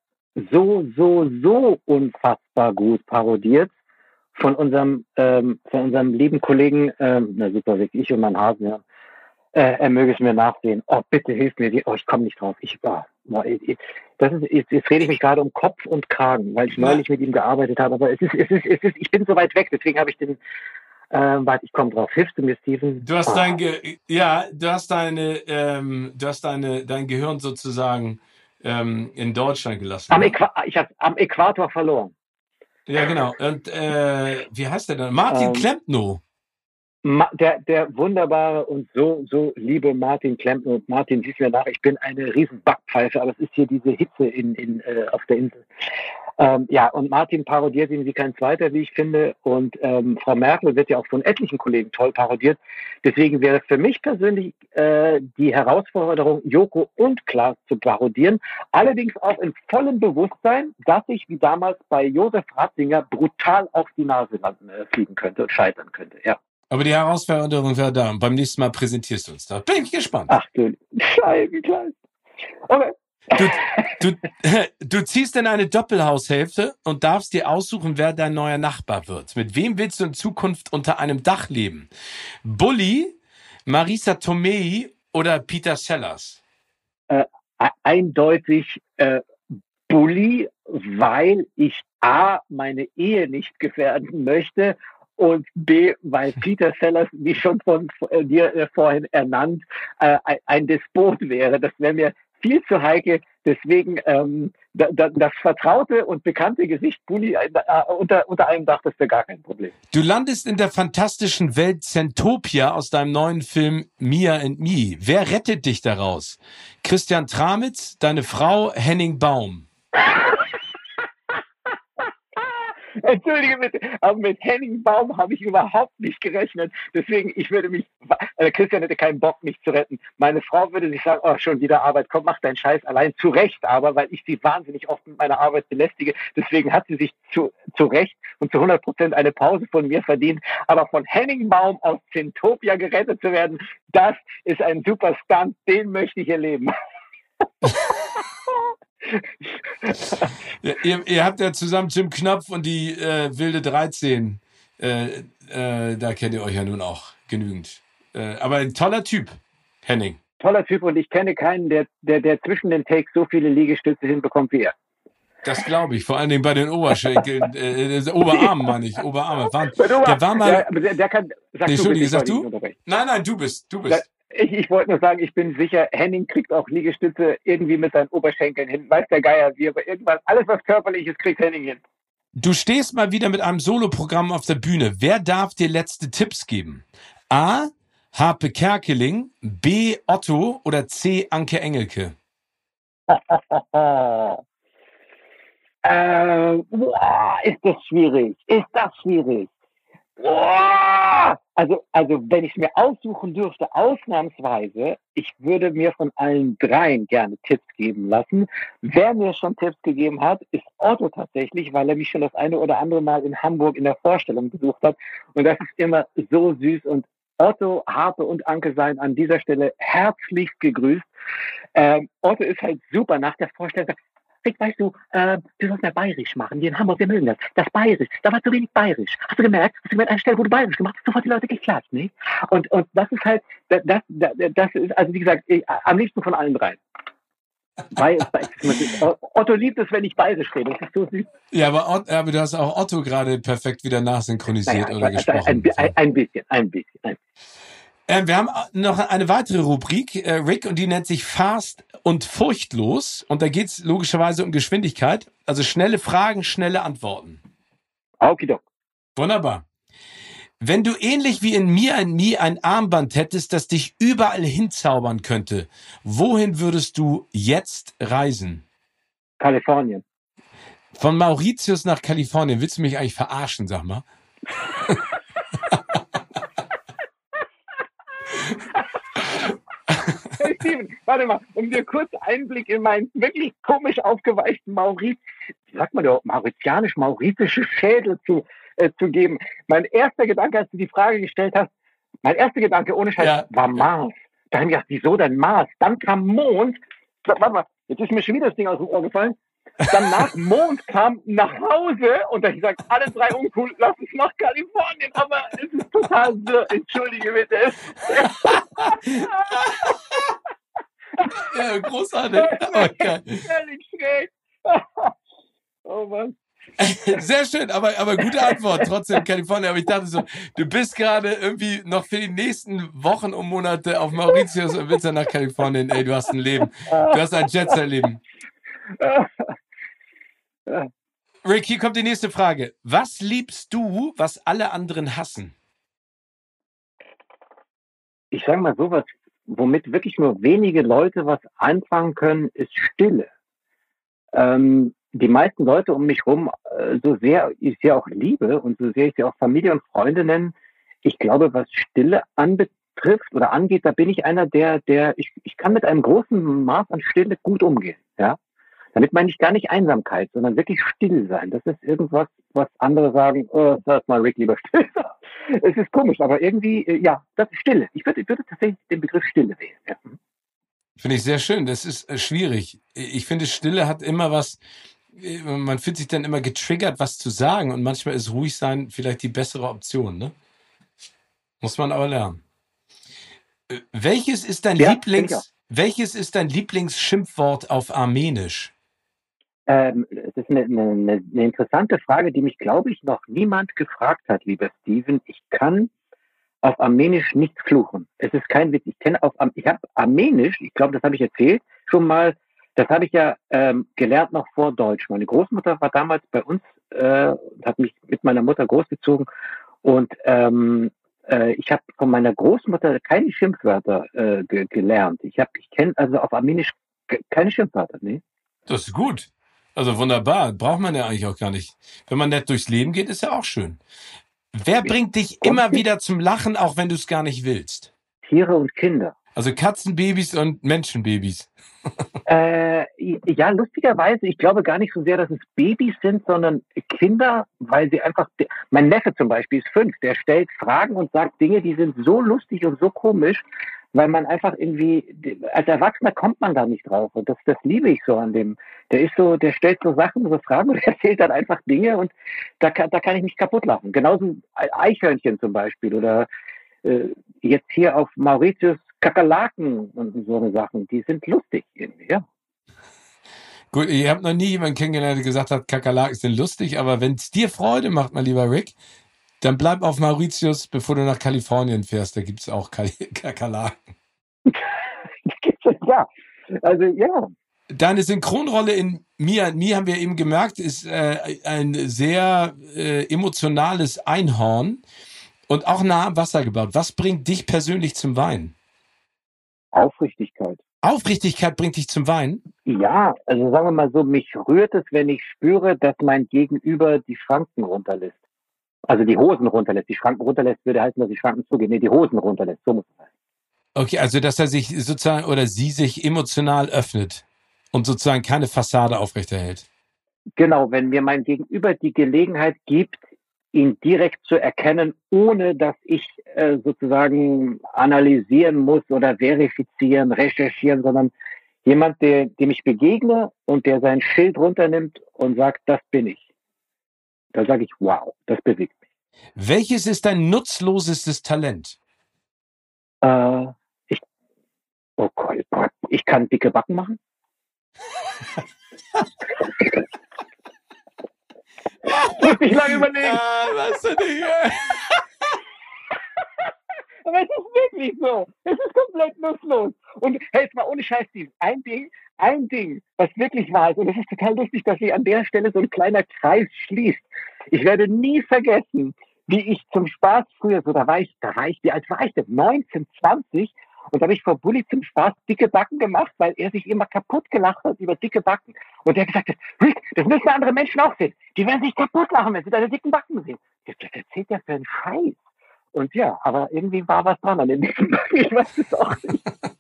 so, so, so unfassbar gut parodiert von unserem, ähm, von unserem lieben Kollegen, ähm, na super, ich und mein Hasen, ja. Äh, er möge es mir nachsehen. Oh, bitte hilf mir. Oh, ich komme nicht drauf. Ich, oh, das ist, jetzt, jetzt rede ich mich gerade um Kopf und Kragen, weil ich neulich mit ihm gearbeitet habe. Aber es ist, es ist, es ist, ich bin so weit weg, deswegen habe ich den, ähm, warte, ich komme drauf. Hilfst du mir, Steven? Du hast oh. dein, Ge ja, du hast deine, ähm, du hast deine, dein Gehirn sozusagen ähm, in Deutschland gelassen. Am ich habe am Äquator verloren. Ja, genau. Und äh, wie heißt der denn? Martin ähm, Klempno. Ma der, der wunderbare und so, so liebe Martin Klempno. Martin, siehst mir nach, ich bin eine riesen Backpfeife, aber es ist hier diese Hitze in, in, äh, auf der Insel. Ähm, ja, und Martin parodiert ihn wie kein zweiter, wie ich finde. Und ähm, Frau Merkel wird ja auch von etlichen Kollegen toll parodiert. Deswegen wäre für mich persönlich äh, die Herausforderung, Joko und Klaas zu parodieren. Allerdings auch in vollem Bewusstsein, dass ich wie damals bei Josef Ratzinger brutal auf die Nase landen, äh, fliegen könnte und scheitern könnte. Ja. Aber die Herausforderung wäre da. Und beim nächsten Mal präsentierst du uns da. Bin ich gespannt. Ach du Scheibe, klein. Okay. Du, du, du ziehst in eine Doppelhaushälfte und darfst dir aussuchen, wer dein neuer Nachbar wird. Mit wem willst du in Zukunft unter einem Dach leben? Bully, Marisa Tomei oder Peter Sellers? Äh, eindeutig äh, Bully, weil ich A, meine Ehe nicht gefährden möchte und B, weil Peter Sellers, wie schon von dir äh, vorhin ernannt, äh, ein Despot wäre. Das wäre mir viel zu heikel. Deswegen ähm, da, da, das vertraute und bekannte Gesicht Bulli äh, unter, unter einem Dach, das wäre gar kein Problem. Du landest in der fantastischen Welt Zentopia aus deinem neuen Film Mia and Me. Wer rettet dich daraus? Christian Tramitz, deine Frau Henning Baum. Entschuldige bitte, aber mit Henning Baum habe ich überhaupt nicht gerechnet. Deswegen, ich würde mich, äh, Christian hätte keinen Bock, mich zu retten. Meine Frau würde sich sagen, oh, schon wieder Arbeit, komm, mach deinen Scheiß allein. Zu Recht aber, weil ich sie wahnsinnig oft mit meiner Arbeit belästige. Deswegen hat sie sich zu, zu Recht und zu 100 Prozent eine Pause von mir verdient. Aber von Henning Baum aus Zintopia gerettet zu werden, das ist ein super Stunt, den möchte ich erleben. ja, ihr, ihr, habt ja zusammen Jim Knopf und die äh, Wilde 13. Äh, äh, da kennt ihr euch ja nun auch genügend. Äh, aber ein toller Typ, Henning. Toller Typ und ich kenne keinen, der, der, der zwischen den Takes so viele Liegestütze hinbekommt wie er. Das glaube ich, vor allen Dingen bei den Oberschenkeln, äh, äh Oberarmen meine ich, Oberarme. War, der war mal. Der, der, kann, sag nee, Entschuldige, sag du? Nein, nein, du bist, du bist. Ich, ich wollte nur sagen, ich bin sicher, Henning kriegt auch Liegestütze irgendwie mit seinen Oberschenkeln hin. Weiß der Geier wie, aber irgendwas, alles was körperlich ist, kriegt Henning hin. Du stehst mal wieder mit einem Soloprogramm auf der Bühne. Wer darf dir letzte Tipps geben? A. Harpe Kerkeling, B. Otto oder C. Anke Engelke? äh, ist das schwierig. Ist das schwierig. Boah! Also, also wenn ich es mir aussuchen dürfte, ausnahmsweise, ich würde mir von allen dreien gerne Tipps geben lassen. Wer mir schon Tipps gegeben hat, ist Otto tatsächlich, weil er mich schon das eine oder andere Mal in Hamburg in der Vorstellung besucht hat. Und das ist immer so süß. Und Otto, Harpe und Anke seien an dieser Stelle herzlichst gegrüßt. Ähm, Otto ist halt super nach der Vorstellung. Rick, weißt du, äh, du sollst mehr bayerisch machen. Die in Hamburg, wir mögen das. Das bayerisch, da war zu wenig bayerisch. Hast du gemerkt? Hast du gemerkt, an der Stelle, wo du bayerisch gemacht hast, sofort die Leute geklatscht, ne? Und, und das ist halt, das, das, das ist, also wie gesagt, ich, am liebsten von allen dreien. Weil, Otto liebt es, wenn ich bayerisch rede. Das ist so süß. Ja, aber, aber du hast auch Otto gerade perfekt wieder nachsynchronisiert naja, oder gesprochen. Ein, ein, ein, bisschen, ein bisschen. Ein bisschen. Äh, wir haben noch eine weitere Rubrik, äh, Rick, und die nennt sich Fast und Furchtlos. Und da geht's logischerweise um Geschwindigkeit. Also schnelle Fragen, schnelle Antworten. Okidok. Wunderbar. Wenn du ähnlich wie in Mir and Me ein Armband hättest, das dich überall hinzaubern könnte, wohin würdest du jetzt reisen? Kalifornien. Von Mauritius nach Kalifornien. Willst du mich eigentlich verarschen, sag mal? hey Steven, warte mal, um dir kurz Einblick in meinen wirklich komisch aufgeweichten Mauritius, sagt man da, mauritianisch-mauritische Schädel zu, äh, zu geben. Mein erster Gedanke, als du die Frage gestellt hast, mein erster Gedanke ohne Scheiß ja. war Mars. Da haben ich gedacht, wieso denn Mars? Dann kam Mond. Warte mal, jetzt ist mir schon wieder das Ding aus dem Ohr gefallen. dann nach Mond kam nach Hause und dann gesagt, alle drei uncool, lass uns nach Kalifornien, aber es ist total so, entschuldige bitte. ja, großartig. Oh. Völlig schräg. Oh Mann. Sehr schön, aber, aber gute Antwort trotzdem Kalifornien. Aber ich dachte so, du bist gerade irgendwie noch für die nächsten Wochen und Monate auf Mauritius und willst dann nach Kalifornien. Ey, du hast ein Leben. Du hast ein Jetset-Leben. Rick, hier kommt die nächste Frage. Was liebst du, was alle anderen hassen? Ich sage mal sowas, womit wirklich nur wenige Leute was anfangen können, ist Stille. Ähm, die meisten Leute um mich herum, äh, so sehr ich sie auch liebe und so sehr ich sie auch Familie und Freunde nennen, ich glaube, was Stille anbetrifft oder angeht, da bin ich einer, der, der, ich, ich kann mit einem großen Maß an Stille gut umgehen, ja. Damit meine ich gar nicht Einsamkeit, sondern wirklich still sein. Das ist irgendwas, was andere sagen, oh, sag mal Rick lieber still. es ist komisch, aber irgendwie, äh, ja, das ist Stille. Ich würde, ich würde tatsächlich den Begriff Stille wählen. Ja. Finde ich sehr schön. Das ist äh, schwierig. Ich finde, Stille hat immer was, äh, man fühlt sich dann immer getriggert, was zu sagen und manchmal ist ruhig sein vielleicht die bessere Option, ne? Muss man aber lernen. Welches ist dein Ja, Lieblings, welches ist dein Lieblingsschimpfwort auf Armenisch? Ähm, es ist eine, eine, eine interessante Frage, die mich, glaube ich, noch niemand gefragt hat, lieber Steven. Ich kann auf Armenisch nicht fluchen. Es ist kein Witz. Ich kenne auf ich habe Armenisch, ich glaube, das habe ich erzählt, schon mal, das habe ich ja ähm, gelernt noch vor Deutsch. Meine Großmutter war damals bei uns äh, hat mich mit meiner Mutter großgezogen und ähm, äh, ich habe von meiner Großmutter keine Schimpfwörter äh, ge gelernt. Ich habe, ich kenne also auf Armenisch ke- keine Schimpfwörter, nee. Das ist gut. Also wunderbar. Braucht man ja eigentlich auch gar nicht. Wenn man nett durchs Leben geht, ist ja auch schön. Wer bringt dich immer wieder zum Lachen, auch wenn du es gar nicht willst? Tiere und Kinder. Also Katzenbabys und Menschenbabys. Äh, ja, lustigerweise, ich glaube gar nicht so sehr, dass es Babys sind, sondern Kinder, weil sie einfach, mein Neffe zum Beispiel ist fünf, der stellt Fragen und sagt Dinge, die sind so lustig und so komisch, weil man einfach irgendwie, als Erwachsener kommt man da nicht drauf und das, das liebe ich so an dem. Der ist so, der stellt so Sachen, so Fragen und erzählt dann einfach Dinge und da kann, da kann ich mich kaputt lachen. Genauso Eichhörnchen zum Beispiel oder äh, jetzt hier auf Mauritius Kakerlaken und so eine Sachen, die sind lustig irgendwie, ja. Gut, ihr habt noch nie jemanden kennengelernt, der gesagt hat, Kakerlaken sind lustig, aber wenn es dir Freude macht, mein lieber Rick, dann bleib auf Mauritius, bevor du nach Kalifornien fährst. Da gibt's auch Kal Kakerlaken. ja, also ja, Deine Synchronrolle in Mia and Me, haben wir eben gemerkt, ist äh, ein sehr äh, emotionales Einhorn und auch nah am Wasser gebaut. Was bringt dich persönlich zum Weinen? Aufrichtigkeit. Aufrichtigkeit bringt dich zum Weinen? Ja, also sagen wir mal so, mich rührt es, wenn ich spüre, dass mein Gegenüber die Schranken runterlässt. Also die Hosen runterlässt. Die Schranken runterlässt würde heißen, dass die Schranken zugehen. Nee, die Hosen runterlässt. So muss es sein. Okay, also dass er sich sozusagen oder sie sich emotional öffnet und sozusagen keine Fassade aufrechterhält. Genau, wenn mir mein Gegenüber die Gelegenheit gibt, ihn direkt zu erkennen, ohne dass ich äh, sozusagen analysieren muss oder verifizieren, recherchieren, sondern jemand, der, dem ich begegne und der sein Schild runternimmt und sagt, das bin ich. Da sage ich, wow, das bewegt mich. Welches ist dein nutzlosestes Talent? Äh, ich, oh Gott, ich kann dicke Backen machen. Muss ich lange überlegen. Ah, was du nicht. Aber es ist wirklich so. Es ist komplett nutzlos. Und hey, jetzt mal ohne Scheiß, Steve. Ein Ding, ein Ding, was wirklich wahr ist. Und es ist total lustig, dass sich an der Stelle so ein kleiner Kreis schließt. Ich werde nie vergessen, wie ich zum Spaß früher, so da war ich, da war ich, wie alt war ich denn? 19, 20. Und da habe ich vor Bulli zum Spaß dicke Backen gemacht, weil er sich immer kaputt gelacht hat über dicke Backen. Und gesagt hat, Rick, das müssen andere Menschen auch sehen. Die werden sich kaputt lachen, wenn sie deine dicken Backen sehen. Das erzählt ja für einen Scheiß. Und ja, aber irgendwie war was dran an den dicken Backen. Ich weiß es auch nicht.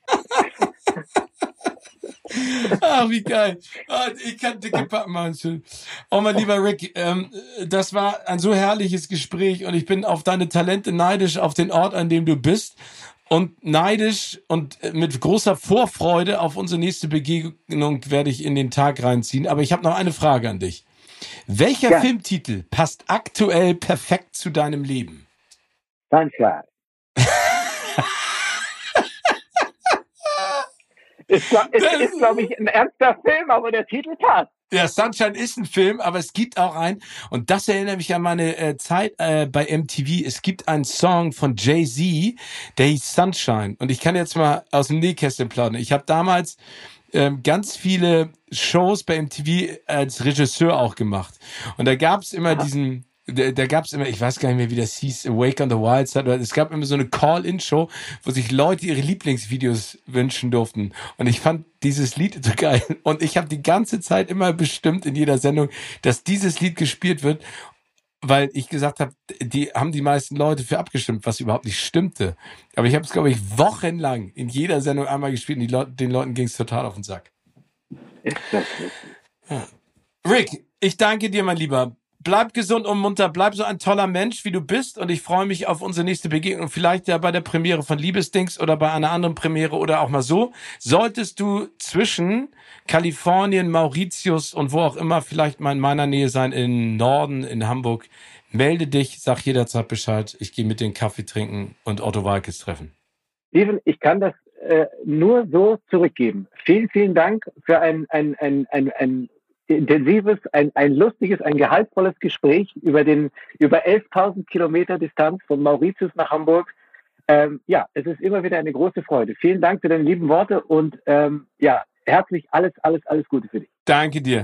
Ach, wie geil. Ah, Ich kann dicke Pappen machen. schön. Oh, mein lieber Rick, ähm, das war ein so herrliches Gespräch und ich bin auf deine Talente neidisch, auf den Ort, an dem du bist. und neidisch und mit großer Vorfreude auf unsere nächste Begegnung werde ich in den Tag reinziehen. Aber ich habe noch eine Frage an dich. Welcher ja. Filmtitel passt aktuell perfekt zu deinem Leben? Sunshine. Ist, ist, ist glaube ich, ein ernster Film, aber der Titel passt. Ja, Sunshine ist ein Film, aber es gibt auch einen, und das erinnert mich an meine äh, Zeit äh, bei MTV. Es gibt einen Song von Jay-Z, der hieß Sunshine. Und ich kann jetzt mal aus dem Nähkästchen plaudern. Ich habe damals ähm, ganz viele Shows bei MTV als Regisseur auch gemacht. Und da gab's immer Aha. diesen da, da gab es immer, ich weiß gar nicht mehr, wie das hieß, Awake on the Wild Side, es gab immer so eine Call-In-Show, wo sich Leute ihre Lieblingsvideos wünschen durften. Und ich fand dieses Lied so geil. Und ich habe die ganze Zeit immer bestimmt in jeder Sendung, dass dieses Lied gespielt wird, weil ich gesagt habe, die haben die meisten Leute für abgestimmt, was überhaupt nicht stimmte. Aber ich habe es, glaube ich, wochenlang in jeder Sendung einmal gespielt und Leute, den Leuten ging es total auf den Sack. Ja. Rick, ich danke dir, mein Lieber bleib gesund und munter, bleib so ein toller Mensch, wie du bist. Und ich freue mich auf unsere nächste Begegnung. Vielleicht ja bei der Premiere von Liebesdings oder bei einer anderen Premiere oder auch mal so. Solltest du zwischen Kalifornien, Mauritius und wo auch immer vielleicht mal in meiner Nähe sein, in Norden, in Hamburg, melde dich, sag jederzeit Bescheid. Ich gehe mit den Kaffee trinken und Otto Walkes treffen. Steven, ich kann das äh, nur so zurückgeben. Vielen, vielen Dank für ein, ein, ein, ein, ein intensives, ein, ein lustiges, ein gehaltvolles Gespräch über den über 11.000 Kilometer Distanz von Mauritius nach Hamburg. Ähm, ja, es ist immer wieder eine große Freude. Vielen Dank für deine lieben Worte und ähm, ja, herzlich alles, alles, alles Gute für dich. Danke dir.